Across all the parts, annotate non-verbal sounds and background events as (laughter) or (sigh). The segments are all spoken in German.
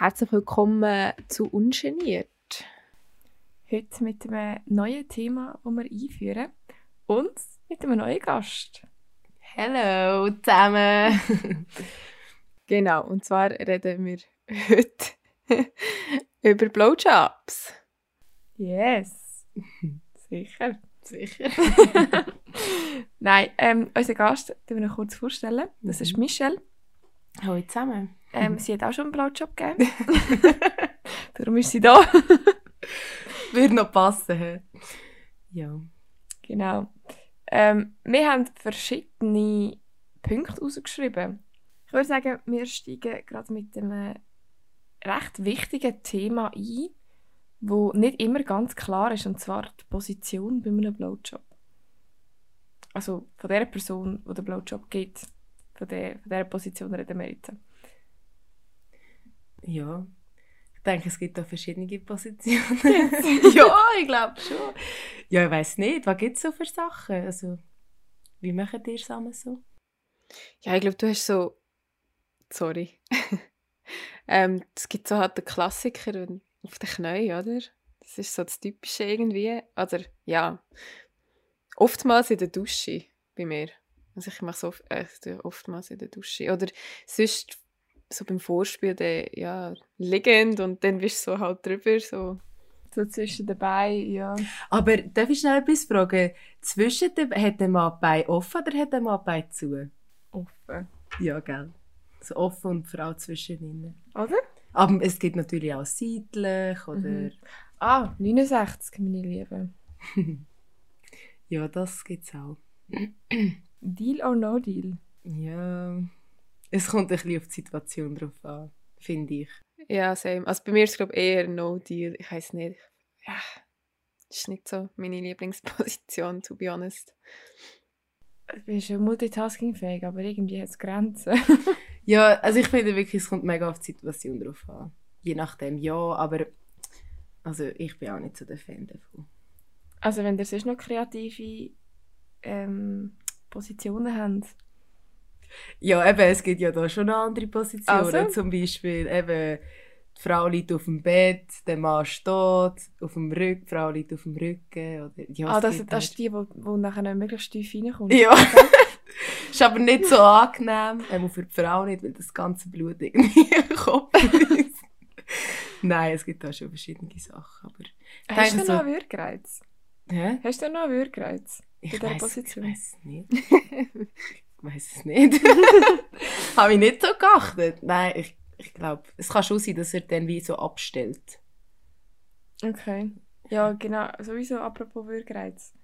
Herzlich willkommen zu Ungeniert. Heute mit einem neuen Thema, das wir einführen. Und mit einem neuen Gast. Hallo zusammen! (laughs) genau, und zwar reden wir heute (laughs) über Blowjobs. Yes! (laughs) Sicher. Sicher. Nein, ähm, unser Gast, den wir noch kurz vorstellen. Das ist Mhm. Michelle. Hallo zusammen. Ähm, sie hat auch schon einen Blowjob gegeben. (laughs) (laughs) Darum ist sie da. (laughs) Würde noch passen. hä? Ja. Genau. Ähm, wir haben verschiedene Punkte rausgeschrieben. Ich würde sagen, wir steigen gerade mit einem recht wichtigen Thema ein, wo nicht immer ganz klar ist, und zwar die Position bei einem Blowjob. Also von der Person, die den Blowjob gibt, von der, von der Position reden wir jetzt. Ja. Ich denke, es gibt da verschiedene Positionen. ja, ich glaube schon. Ja, ich weiß nicht. Was gibt es so für Sachen? Also, wie machen ihr zusammen so? Ja, ich glaube, du hast so. Sorry. (laughs) ähm, es gibt so halt den Klassiker auf den Knien, oder? Das ist so das Typische irgendwie. Oder ja. Oftmals in der Dusche bei mir. Also ich mache es oft, äh, oftmals in der Dusche. Oder sonst so beim Vorspiel, dann, ja, liegend und dann bist du so halt drüber. So. So zwischen dabei, ja. Aber darf ich schnell etwas fragen? Zwischen dem, hat der Mann die Beine offen oder hat der Mann die Beine zu? Offen. Ja, gell. So offen und die Frau zwischen ihnen. Oder? Aber es gibt natürlich auch seitlich oder... Mhm. Ah, 69, meine Lieben. (laughs) Ja, das gibt es auch. Deal or no deal? Ja, es kommt ein bisschen auf die Situation drauf an, finde ich. Ja, same. Also bei mir ist es glaube ich eher No Deal. Ich weiß nicht. Ja, das ist nicht so meine Lieblingsposition, to be honest. Du bist ja multitaskingfähig, aber irgendwie hat es Grenzen. (laughs) Ja, also ich finde wirklich, es kommt mega auf die Situation drauf an. Je nachdem, ja, aber also ich bin auch nicht so der Fan davon. Also wenn ihr sonst noch kreative ähm, Positionen habt. Ja, eben, es gibt ja da schon andere Positionen. Also? Zum Beispiel eben, die Frau liegt auf dem Bett, der Mann steht auf dem Rücken, die Frau liegt auf dem Rücken. Oder, ja, ah, das, das ist halt- die, wo, wo nachher nicht möglichst tief reinkommt. Ja. (laughs) ist aber nicht so angenehm. Einmal für die Frau nicht, weil das ganze Blut irgendwie (laughs) im Kopf ist. Nein, es gibt da schon verschiedene Sachen. Aber Hast du denke noch so- einen Würgereiz? Hä? Hast du noch einen Würgereiz? Ich dieser weiß, ich Position? weiß (laughs) es nicht. (laughs) ich weiß es nicht. Habe ich nicht so geachtet. Nein, ich, ich glaube, es kann schon sein, dass er dann wie so abstellt. Okay. Ja, genau. Sowieso apropos Würgereiz.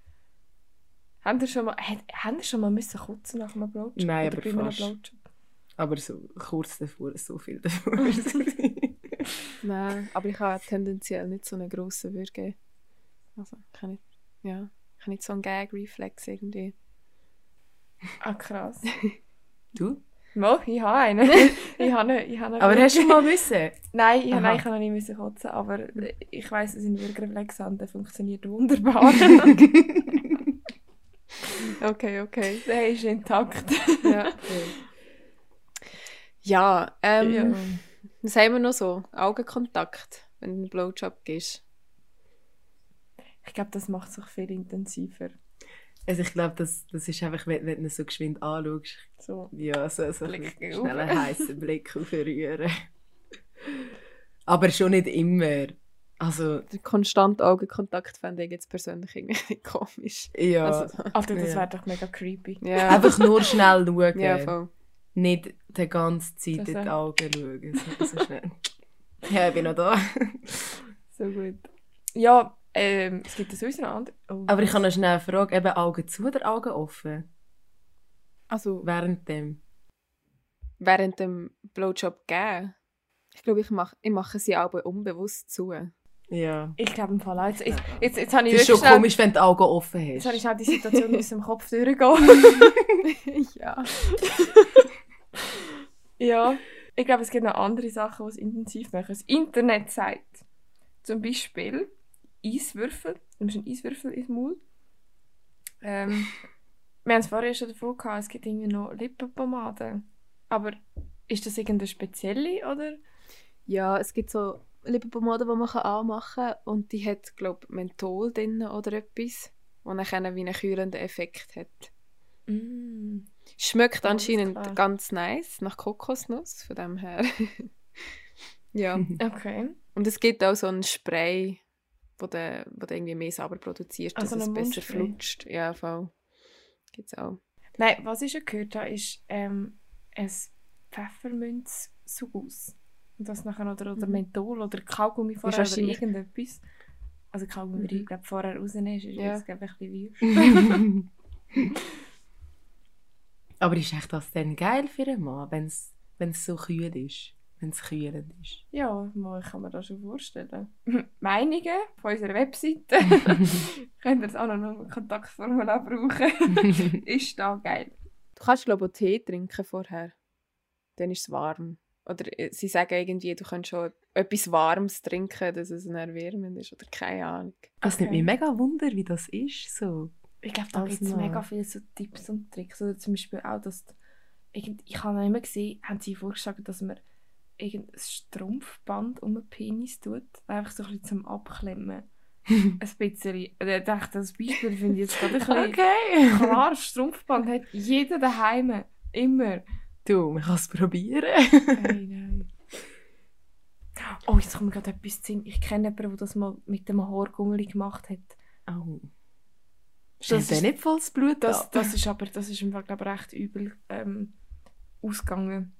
Haben ihr schon mal, haben schon mal müssen kotzen nach einem Blowjob? Nein, Oder aber fast. Blowjob? Aber so kurz davor, so viel davor. (laughs) Nein, aber ich habe tendenziell nicht so einen grossen Würge. Also, ich habe nicht, ja, ich habe nicht so einen Gag-Reflex irgendwie. Ah, krass. du? Mal, ich habe einen. (laughs) ich habe einen, ich habe einen Aber hast du mal müssen? Nein, ich, Aha. nein, ich kann noch nicht müssen kotzen, aber ich weiss, dass ein Würgereflex hat, der funktioniert wunderbar. (laughs) Okay, okay. der ist intakt. Ja, ja, ähm, Ja. was haben wir noch so? Augenkontakt, wenn du einen Blowjob gibst. Ich glaube, das macht es auch viel intensiver. Also ich glaube, das, das ist einfach, wenn, wenn du so geschwind anschaust, So. ja, so, so ein Blick auf. schnell einen heißen Blick aufrühren. (laughs) Aber schon nicht immer. Also, Der konstante Augenkontakt fände ich jetzt persönlich irgendwie (laughs) komisch. ja. Also, Alter, das Ja. wäre doch mega creepy. ja, Einfach nur schnell (laughs) schauen. ja, voll. Nicht die ganze Zeit Das in die Augen schauen. So, so schnell. Ja, ich bin noch da. So gut. Ja, ähm, es gibt ja sowieso noch andere. Oh, Aber ich habe noch schnell eine Frage. Eben Augen zu oder Augen offen? Also, Während dem. während dem Blowjob geben, ich glaube, ich mache ich mache sie auch unbewusst zu. Ja. Ich glaube im Fall auch. Jetzt, jetzt, jetzt, jetzt habe ich Es ist schon schnell, komisch, wenn du die Augen offen jetzt hast. habe ich schnell die Situation aus dem Kopf durchgehen. (laughs) ja. Ja, ich glaube, es gibt noch andere Sachen, die es intensiv machen. Das Internet sagt zum Beispiel Eiswürfel. Du nimmst einen Eiswürfel ins Maul. (laughs) Ähm, wir haben es vorher schon davon gehabt, es gibt irgendwie noch Lippenpomade. Aber ist das irgendeine spezielle oder? Ja, es gibt so Lippenpomade, die man anmachen kann und die hat, glaube ich, Menthol drin oder etwas, wo dann wie einen kühlenden Effekt hat. Mm. Schmeckt Alles anscheinend ganz nice, nach Kokosnuss, von dem her. (laughs) ja. Okay. Und es gibt auch so ein Spray, wo du, wo du irgendwie mehr sauber produzierst, dass Also es ein besser flutscht. Ja, voll. Gibt's auch. Nein, was ich schon gehört habe, ist ähm, ein Pfefferminz-Sugus. Und das nachher oder, oder Mhm. Menthol oder Kaugummi vorher oder irgendetwas. Also Kaugummi, Mhm. ich glaube, vorher rausnehmen ist, ist Ja. glaube ich, ein bisschen. (laughs) (laughs) Aber ist echt das dann geil für einen Mann, wenn es so kühl ist? Wenn es kühlend ist? Ja, mal, ich kann mir das schon vorstellen. (laughs) Meinungen von unserer Webseite. (laughs) Könnt ihr das auch noch ein Kontaktformular brauchen. (laughs) ist da geil. Du kannst, glaube ich, Tee trinken vorher. Dann ist es warm. Oder äh, sie sagen irgendwie, du kannst schon etwas Warmes trinken, dass es erwärmend ist. Oder keine Ahnung. Das nimmt Okay. mich mega Wunder, wie das ist. So. Ich glaube, da Als gibt es mega viele so Tipps und Tricks. Oder zum Beispiel auch, dass irgend, ich habe noch immer gesehen, haben sie vorgeschlagen, dass man irgendein Strumpfband um den Penis tut, einfach so ein bisschen zum Abklemmen. (laughs) ein bisschen. Und ich dachte, das Beispiel finde ich jetzt gerade ein bisschen Okay. klar. Strumpfband hat jeder daheim. Immer. Du, man kann es probieren. Nein, nein. Oh, jetzt kommt mir gerade etwas zu. Ich kenne jemanden, der das mal mit dem Haargummeli gemacht hat. Oh. Das ist- nicht volles Blut Das, ab? das ist aber das ist im Fall, glaube ich, recht übel ähm, ausgegangen.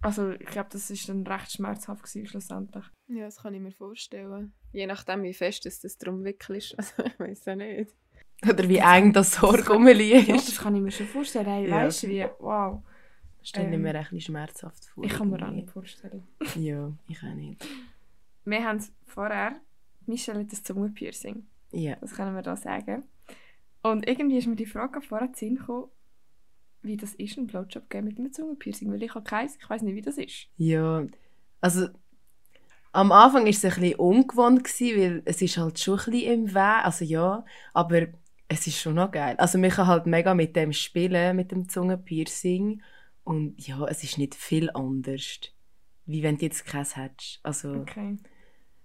Also ich glaube, das ist dann recht schmerzhaft gewesen, schlussendlich. Ja, das kann ich mir vorstellen. Je nachdem, wie fest es das drum wickelst. (laughs) Also, ich weiß ja nicht. Oder wie eng das Horgummeli Ja, das ist. kann ich mir schon vorstellen. Hey, Ja. Weißt du, wie, wow. Stelle ich Ähm, mir ein bisschen schmerzhaft vor. Ich kann mir auch nicht vorstellen. Ja, ich auch nicht. Wir haben vorher, Michelle hat das Zungenpiercing. Ja. Das können wir da sagen. Und irgendwie ist mir die Frage vorher zu Sinn gekommen, wie das ist, einen Blowjob geben mit einem Zungenpiercing. Weil ich habe keins, ich weiß nicht, wie das ist. Ja, also am Anfang war es ein bisschen ungewohnt, gewesen, weil es ist halt schon ein bisschen im Weg, also ja, aber es ist schon noch geil. Also man kann halt mega mit dem spielen, mit dem Zungenpiercing und ja, es ist nicht viel anders, wie wenn du jetzt keins hättest. Also Okay.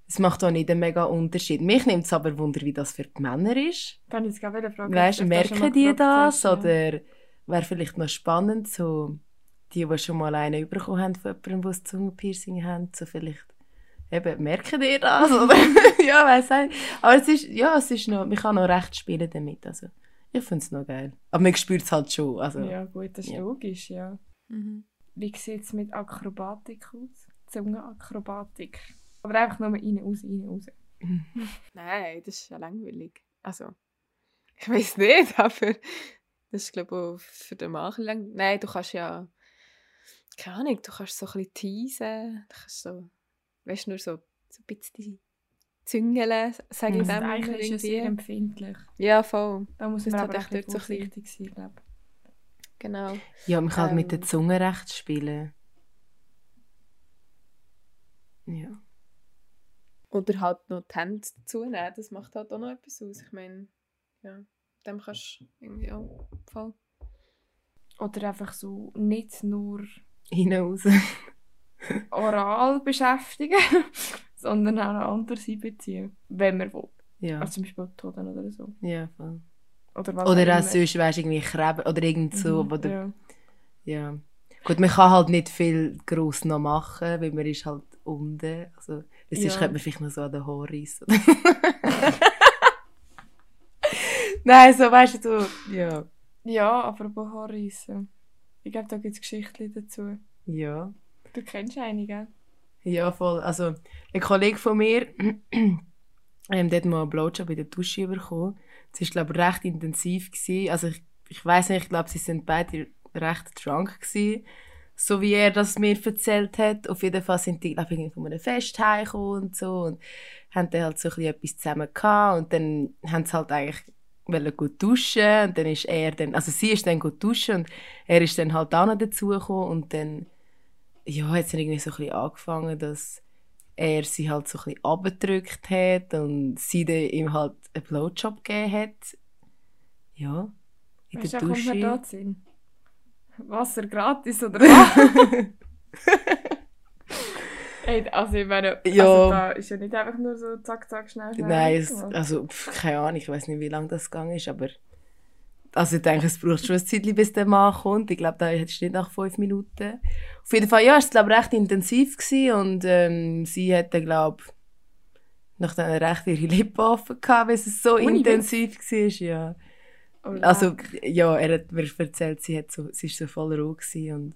es macht auch nicht einen mega Unterschied. Mich nimmt es aber Wunder, wie das für die Männer ist. Dann jetzt gerade fragen. Weißt merken die das? hast, ja. Oder wäre vielleicht noch spannend, so die, die schon mal einen bekommen haben von jemandem, der ein Zungenpiercing haben, so vielleicht eben, merken die das? (laughs) Oder? (laughs) ja, weiss nicht. Aber es ist, ja, es ist noch, man kann noch recht spielen damit, also ich finde es noch geil. Aber man spürt es halt schon, also Ja, gut, das ist Ja. logisch, ja. Mhm. Wie sieht es mit Akrobatik aus? Zungenakrobatik. Aber einfach nur rein, raus, rein, raus. (laughs) Nein, das ist ja langweilig. Also, ich weiß nicht, aber das ist, glaube ich, auch für den ein lang. Nein, du kannst ja. Keine Ahnung, du kannst so ein bisschen teasen. Du kannst so. Weißt du, nur so, so ein bisschen züngeln, sage ich Mhm. dem. Immer eigentlich ist es sehr empfindlich. Ja, voll. Da muss man hat aber echt so vorsichtig sein, glaube Genau. ja, man kann halt mit der Ähm. Zunge recht spielen. Ja. Oder halt noch die Hände dazu nehmen, das macht halt auch noch etwas aus. Ich meine, ja, dem kannst du irgendwie auch voll. Oder einfach so nicht nur Hinaus. (laughs) oral beschäftigen, (laughs) sondern auch anders einbeziehen, wenn man will. ja, Also zum Beispiel Toten oder so. ja, voll. Oder, was Oder auch sonst, weißt du, irgendwie Kreben oder irgend so, Mhm, oder ja. Ja. Gut, man kann halt nicht viel gross noch machen, weil man ist halt unten. Also, es ist, Ja. könnte man vielleicht noch so an den Haaren (laughs) reissen. Nein, so weißt du, ja. ja, aber bei Haarreissen. Ich glaube, da gibt es Geschichten dazu. Ja. Du kennst einige. Ja, voll. Also, ein Kollege von mir, (clears throat) ähm, der hat mal einen Blowjob in der Dusche bekommen. Das war, glaube ich, recht intensiv. Gewesen. Also, ich, ich weiß nicht, ich glaube, sie sind beide recht drunk gewesen. So wie er das mir erzählt hat. Auf jeden Fall sind die, glaube ich, von einem Fest heimgekommen und so. Und haben dann halt so ein bisschen etwas zusammen gehabt. Und dann haben sie halt eigentlich wollen gut duschen. Und dann ist er dann, also sie ist dann gut duschen und er ist dann halt auch noch dazugekommen. Und dann ja, hat es irgendwie so ein bisschen angefangen, dass er sie halt so ein bisschen abgedrückt hat und sie dann ihm halt einen Blowjob gegeben hat. Ja, in Weißt der du, kommt mir da Dusche. Wasser gratis oder was? (laughs) Hey, also ich meine, Ja. also da ist ja nicht einfach nur so zack, zack, schnell, schnell. Nein, es, also pff, keine Ahnung, ich weiß nicht, wie lange das gegangen ist, aber also ich denke, es braucht schon ein Zeitchen, bis der Mann kommt. Ich glaube, da hättest du nicht nach fünf Minuten. Auf jeden Fall, ja, es war glaube recht intensiv gewesen und ähm, sie hatte, glaube nach dann recht ihre Lippen offen gehabt, weil es so Ohne intensiv war, ja. Oh. Also, ja, er hat mir erzählt, sie, hat so, sie war so voll roh gewesen und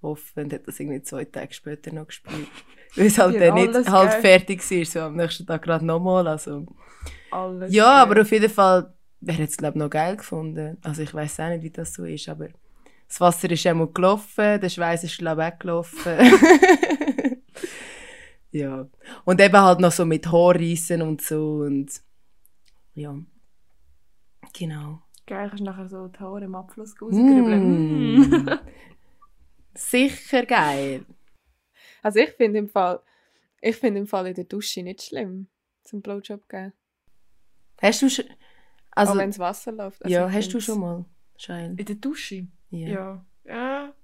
offen und hat das irgendwie zwei Tage später noch gespürt. (laughs) Weil es halt dann nicht halt geil. fertig war, so am nächsten Tag gerade nochmal, also... Alles Ja, geil. aber auf jeden Fall, hat es glaube noch geil gefunden. Also ich weiß auch nicht, wie das so ist, aber das Wasser ist einmal gelaufen, der Schweiß ist glaube ich weggelaufen. (laughs) ja. Und eben halt noch so mit Haarreissen und so und ja. Genau. Geil, kannst du nachher so die Haare im Abfluss rausgrübeln. Mm. (laughs) Sicher geil. Also ich finde im Fall, ich finde im Fall in der Dusche nicht schlimm, zum Blowjob geben. Hast du schon... Also, wenn das Wasser läuft. Also ja, hast du schon mal, Schein? In der Dusche? Ja. Ja. Ja.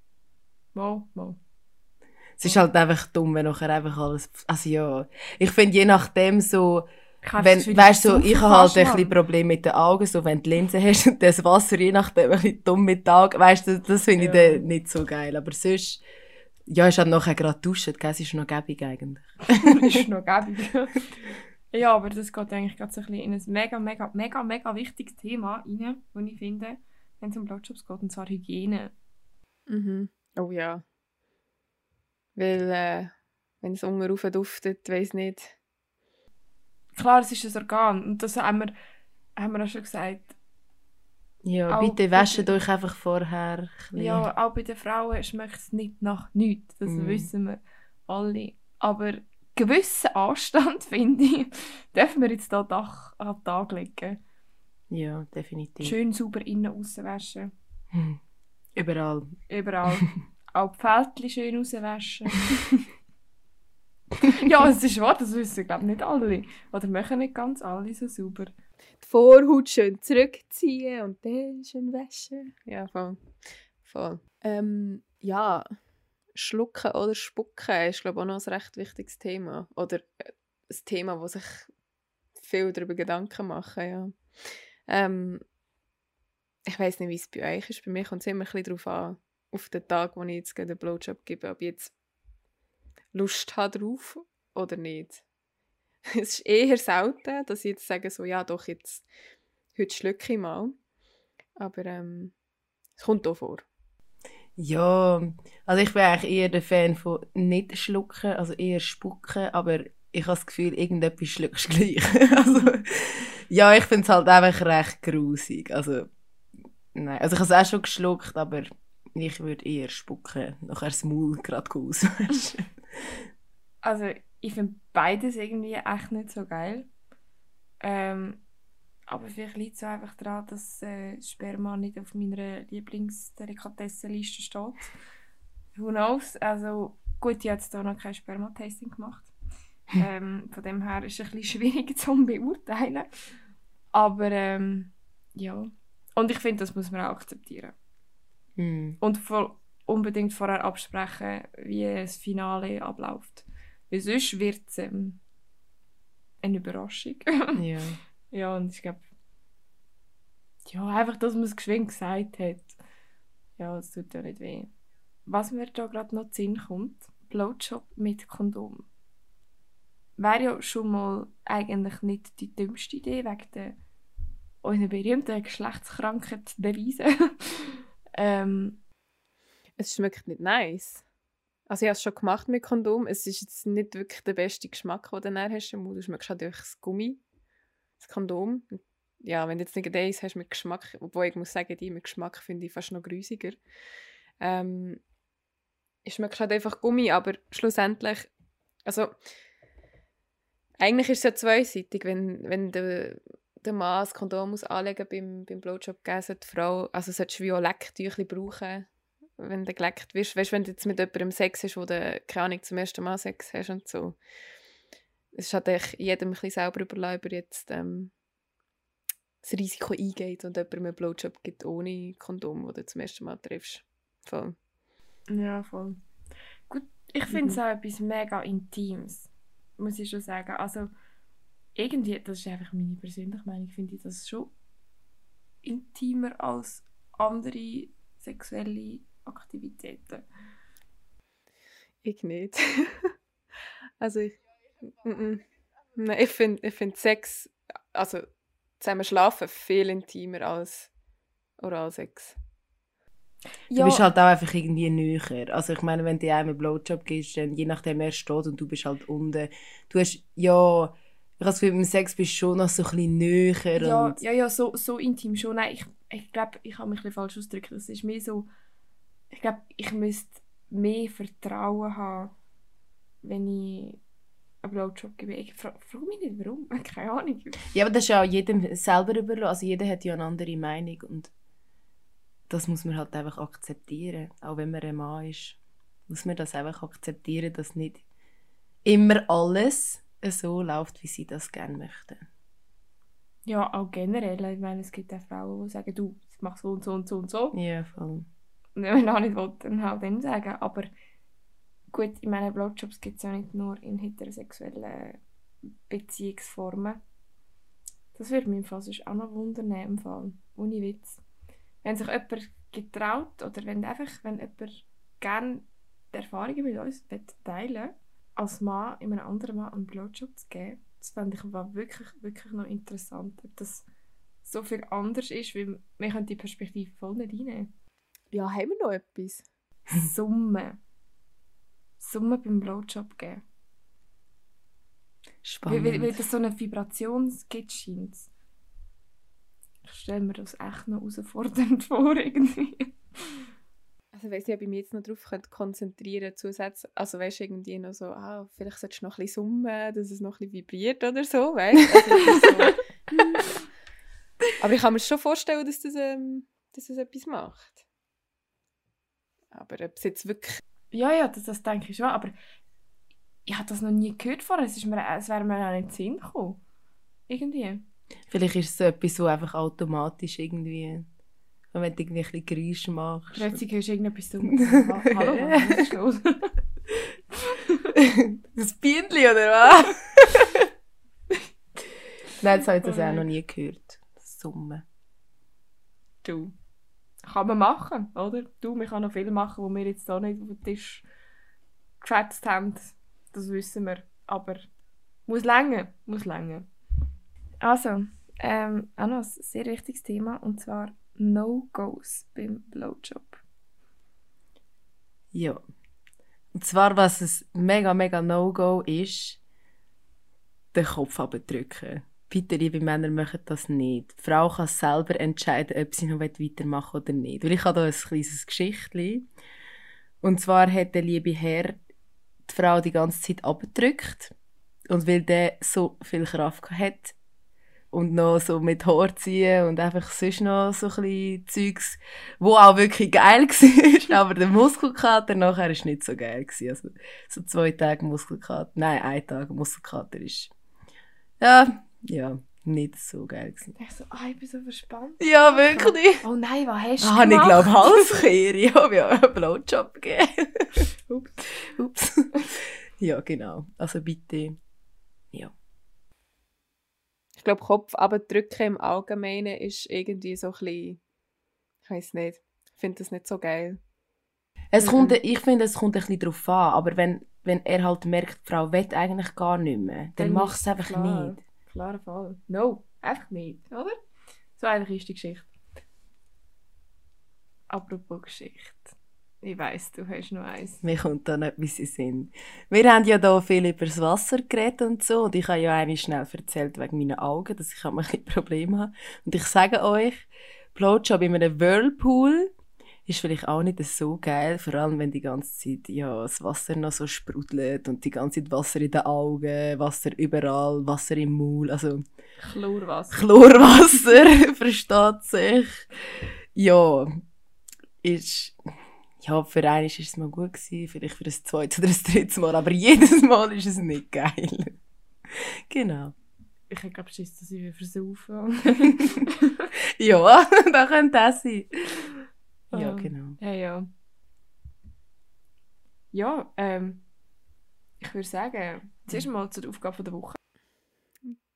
Mal, mal. Es ist halt einfach dumm, wenn nachher einfach alles... Also ja, ich finde je nachdem so... Ich habe Wenn, weißt du, so, ich habe halt ein bisschen Problem mit den Augen, so wenn du Linsen hast und das Wasser je nachdem ein bisschen dumm mit den Augen, weißt du, das finde ich Ja. dann nicht so geil. Aber sonst, ja, ist halt nachher gerade duschen, gell, es ist noch gäbig eigentlich. (laughs) ist noch (laughs) gäbig. ja, aber das geht eigentlich gerade so ein bisschen in ein mega, mega, mega, mega wichtiges Thema rein, das ich finde, wenn es um Blowjobs geht, und zwar Hygiene. Mhm. Oh ja. Weil, äh, wenn es unten rauf duftet, weiss nicht. Klar, es ist ein Organ und das haben wir, haben wir auch schon gesagt. Ja, Auch bitte wäscht euch einfach vorher ein bisschen. Ja, auch bei den Frauen schmeckt es nicht nach nichts, das Mhm. wissen wir alle. Aber gewissen Anstand, (laughs) finde ich, dürfen wir jetzt hier Dach an den Tag legen. Ja, definitiv. Schön sauber innen außen waschen. Hm. Überall. Überall. (laughs) auch die Fältchen schön rauswaschen. (laughs) (laughs) ja, es ist wahr, das wissen glaube nicht alle. Oder machen nicht ganz alle so sauber. Die Vorhaut schön zurückziehen und dann schön waschen. Ja, voll. voll. Ähm, ja, schlucken oder spucken ist, glaube ich, auch noch ein recht wichtiges Thema. Oder äh, ein Thema, wo sich viel darüber Gedanken machen, ja. Ähm, ich weiß nicht, wie es bei euch ist. Bei mir kommt es immer ein bisschen darauf an, auf den Tag, wo ich jetzt gerade einen Blowjob gebe, ob ich jetzt Lust habe drauf oder nicht. (laughs) Es ist eher selten, dass ich jetzt sage, so, ja doch, jetzt, heute schlucke ich mal. Aber ähm, es kommt auch vor. Ja, also ich bin eigentlich eher der Fan von nicht schlucken, also eher spucken, aber ich habe das Gefühl, irgendetwas schluckst gleich. (laughs) also, ja, ich finde es halt einfach recht grusig. Also, nein, also ich habe es auch schon geschluckt, aber ich würde eher spucken, nachher das Maul gerade auswaschen. (laughs) Also, ich finde beides irgendwie echt nicht so geil. Ähm, aber vielleicht liegt es auch einfach daran, dass äh, Sperma nicht auf meiner Lieblingsdelikatessenliste steht. Who knows? Also, gut, ich habe jetzt hier noch kein Spermatasting gemacht. (laughs) ähm, von dem her ist es ein bisschen schwierig (laughs) zu beurteilen. Aber ähm, ja. Und ich finde, das muss man auch akzeptieren. Hm. Und vor, unbedingt vorher absprechen, wie das Finale abläuft. Weil sonst wird es ähm, eine Überraschung. (laughs) Ja. ja, und ich glaube, ja, einfach, dass man es geschwind gesagt hat. Ja, das tut ja nicht weh. Was mir da gerade noch Sinn kommt, Blowjob mit Kondom. Wäre ja schon mal eigentlich nicht die dümmste Idee, wegen der unseren berühmten Geschlechtskrankheit beweisen. (laughs) ähm, Es schmeckt nicht nice. Also ich habe es schon gemacht mit Kondom. Es ist jetzt nicht wirklich der beste Geschmack, den du dann hast im Mund. Du schmeckst halt durch das Gummi, das Kondom. Ja, wenn du jetzt nicht eins hast mit Geschmack, obwohl ich muss sagen, die mit Geschmack finde ich fast noch grusiger. Ähm, ich schmecke halt einfach Gummi, aber schlussendlich, also eigentlich ist es ja zweiseitig, wenn, wenn der, der Mann das Kondom muss anlegen beim, beim Blowjob geben, sollte die Frau, also auch Lecktücher brauchen, wenn du geleckt wirst. Weißt du, wenn du jetzt mit jemandem Sex hast, wo du, keine Ahnung, zum ersten Mal Sex hast und so. Es ist halt jedem ein bisschen selber überlassen, ob er jetzt ähm, das Risiko eingeht und jemandem einen Blowjob gibt ohne Kondom, wo du zum ersten Mal triffst. Voll. Ja, voll. Gut, Ich finde es Mhm. auch etwas mega Intimes, muss ich schon sagen. Also, irgendwie, das ist einfach meine persönliche Meinung, finde ich das schon intimer als andere sexuelle Aktivitäten. Ich nicht. (laughs) also ich. Mm -mm. Nein, ich finde ich find Sex, also zusammen schlafen, viel intimer als Oralsex. Du bist halt auch einfach irgendwie näher. Also ich meine, wenn du einem einen Blowjob gibst, dann je nachdem er steht und du bist halt unten. Du hast, ja, ich habe das Gefühl, beim Sex bist du schon noch so ein bisschen näher. Ja, und, ja, ja, so, so intim schon. Nein, ich, ich glaube, ich habe mich ein bisschen falsch ausgedrückt. Das ist mehr so, ich glaube, ich müsste mehr Vertrauen haben, wenn ich einen Blowjob gebe. Ich frage frag mich nicht, warum. (laughs) Keine Ahnung. ja, aber das ist ja auch jedem selber überlassen. Also jeder hat ja eine andere Meinung und das muss man halt einfach akzeptieren. Auch wenn man ein Mann ist, muss man das einfach akzeptieren, dass nicht immer alles so läuft, wie sie das gerne möchten. Ja, auch generell. Ich meine, es gibt auch Frauen, die sagen, du, ich mache so und so und so und so. Ja, voll. (laughs) Wenn man auch nicht will, dann halt dann sagen. Aber gut, in meinen Blowjobs gibt es ja nicht nur in heterosexuellen Beziehungsformen. Das würde mich im Fall auch noch wundern, im Fall. Ohne Witz. Wenn sich jemand getraut oder wenn einfach, wenn jemand gerne die Erfahrungen mit uns teilen als Mann in einem anderen Mann einen Blowjob zu geben, das fände ich aber wirklich, wirklich noch interessant. Ob das so viel anders ist, weil wir die Perspektive voll nicht reinnehmen. Ja, haben wir noch etwas? Summe. Summe beim Blowjob geben. Spannend. Weil, weil, das so eine Vibration gibt, scheint Ich stelle mir das echt noch herausfordernd (laughs) vor, irgendwie. Also weiss ich, ob ich mich jetzt noch darauf könnte konzentrieren zusätzlich. Also weißt du, irgendwie noch so, ah, vielleicht solltest du noch ein bisschen summen, dass es noch ein bisschen vibriert oder so, weißt? Also, so. (laughs) Aber ich kann mir schon vorstellen, dass das, ähm, dass das etwas macht. Aber ob es jetzt wirklich... Ja, ja, das, das denke ich schon, aber ich habe das noch nie gehört vorher. Es, ist mir, es wäre mir auch nicht in den Sinn gekommen. Irgendwie. Vielleicht ist es so etwas, so einfach automatisch irgendwie, wenn du irgendwie ein bisschen Geräusche machst. Plötzlich hörst du irgendetwas (laughs) so. Ha- Hallo, was ist los? (laughs) das Bienenli, oder was? (laughs) Nein, das habe ich das auch noch nie gehört. Das Summen. Du. Kann man machen, oder? Du, man kann noch viel machen, wo wir jetzt da nicht auf den Tisch geschätzt haben. Das wissen wir. Aber muss länger, muss länger. Also, ähm, auch noch ein sehr wichtiges Thema und zwar No-Gos beim Blowjob. Ja. Und zwar, was ein mega, mega No-Go ist, den Kopf abdrücken. Bitte, liebe Männer, machen das nicht. Die Frau kann selber entscheiden, ob sie noch weitermachen will oder nicht. Weil ich habe hier ein kleines Geschichtchen. Und zwar hat der liebe Herr die Frau die ganze Zeit abgedrückt. Und weil der so viel Kraft hat und noch so mit Haar ziehen und einfach sonst noch so ein Zeugs, wo auch wirklich geil (laughs) war. Aber der Muskelkater nachher ist nicht so geil gewesen. Also so zwei Tage Muskelkater, nein, ein Tag Muskelkater ist ja, ja, nicht so geil gewesen. Ich so, ah, ich bin so verspannt. Ja, wirklich. Oh nein, was hast du Ah, ich gemacht? glaube (laughs) Halskehre. Ich habe ja einen Blowjob gegeben. (laughs) Ups. Ups. Ja, genau. Also bitte. Ja. Ich glaube, Kopf abdrücken im Allgemeinen ist irgendwie so ein bisschen... Ich weiß nicht. Ich finde das nicht so geil. Es Mhm. kommt, ich finde, es kommt ein bisschen drauf an. Aber wenn, wenn er halt merkt, die Frau will eigentlich gar nicht mehr, dann, Dann mach ist es einfach klar. nicht. Klarer Fall. No, einfach nicht, oder? So einfach ist die Geschichte. Apropos Geschichte. Ich weiss, du hast noch eins. Mir kommt da nicht, wie sie sind. Wir haben ja da viel über das Wasser geredet und so. Und ich habe ja eine schnell erzählt wegen meinen Augen, dass ich ein bisschen Probleme habe. Und ich sage euch, Blowjob in einem Whirlpool ist vielleicht auch nicht so geil. Vor allem, wenn die ganze Zeit ja, das Wasser noch so sprudelt und die ganze Zeit Wasser in den Augen, Wasser überall, Wasser im Maul. Also Chlorwasser. Chlorwasser, (laughs) versteht sich. Ja, ist, ja, für einen ist es mal gut gewesen, vielleicht für das zweite oder das dritte Mal, aber jedes Mal ist es nicht geil. (laughs) genau. Ich habe glaube Schiss, dass ich wieder versaufen. (laughs) Ja, da könnte das sein. Ja, Ähm, genau. Ja, ja. Ja, ähm, Ich würde sagen, zuerst mal zur Aufgabe der Woche.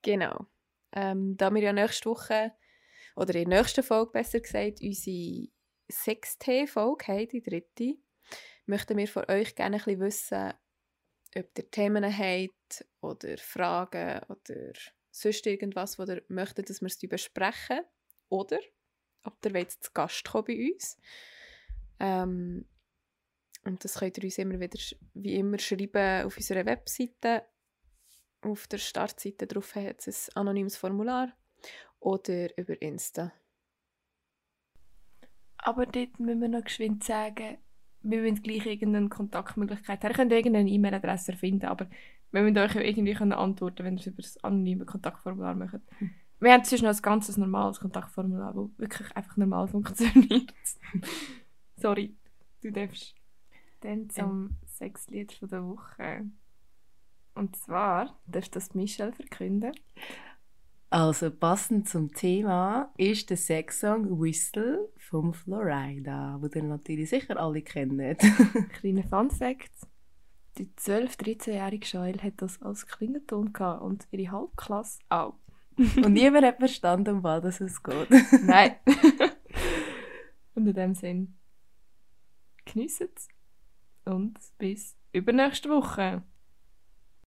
Genau. Ähm, da wir ja nächste Woche, oder in der nächsten Folge besser gesagt, unsere sechste Folge haben, die dritte, möchten wir von euch gerne ein bisschen wissen, ob ihr Themen habt oder Fragen oder sonst irgendwas, wo ihr möchtet, dass wir es besprechen oder ob ihr wollt, zu Gast kommen bei uns. Ähm, und das könnt ihr uns immer wieder, wie immer, schreiben auf unserer Webseite. Auf der Startseite drauf hat es ein anonymes Formular oder über Insta. Aber dort müssen wir noch geschwind sagen, wir müssen gleich irgendeine Kontaktmöglichkeit haben. Ihr könnt irgendeine E-Mail-Adresse erfinden, aber wir müssen euch irgendwie antworten wenn ihr es über das anonyme Kontaktformular macht. Hm. Wir haben zwischen noch ein ganz normales Kontaktformular, das wirklich einfach normal funktioniert. (laughs) Sorry, du darfst. Dann zum ja. Sexlied von der Woche. Und zwar darf das Michelle verkünden. Also passend zum Thema ist der Sexsong Whistle von Florida, wo ihr natürlich sicher alle kennt. (laughs) Kleiner Fun Fact: Die 12-, 13-jährige Shail hat das als Klingelton gehabt und ihre Halbklasse auch. (laughs) und niemand hat verstanden, um was es geht. (laughs) Nein. (laughs) und in dem Sinn, geniessen es und bis übernächste Woche.